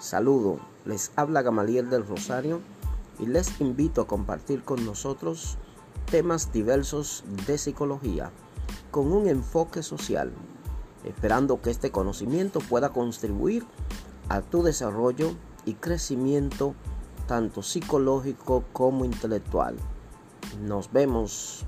Saludo, les habla Gamaliel del Rosario y les invito a compartir con nosotros temas diversos de psicología con un enfoque social, esperando que este conocimiento pueda contribuir a tu desarrollo y crecimiento tanto psicológico como intelectual. Nos vemos.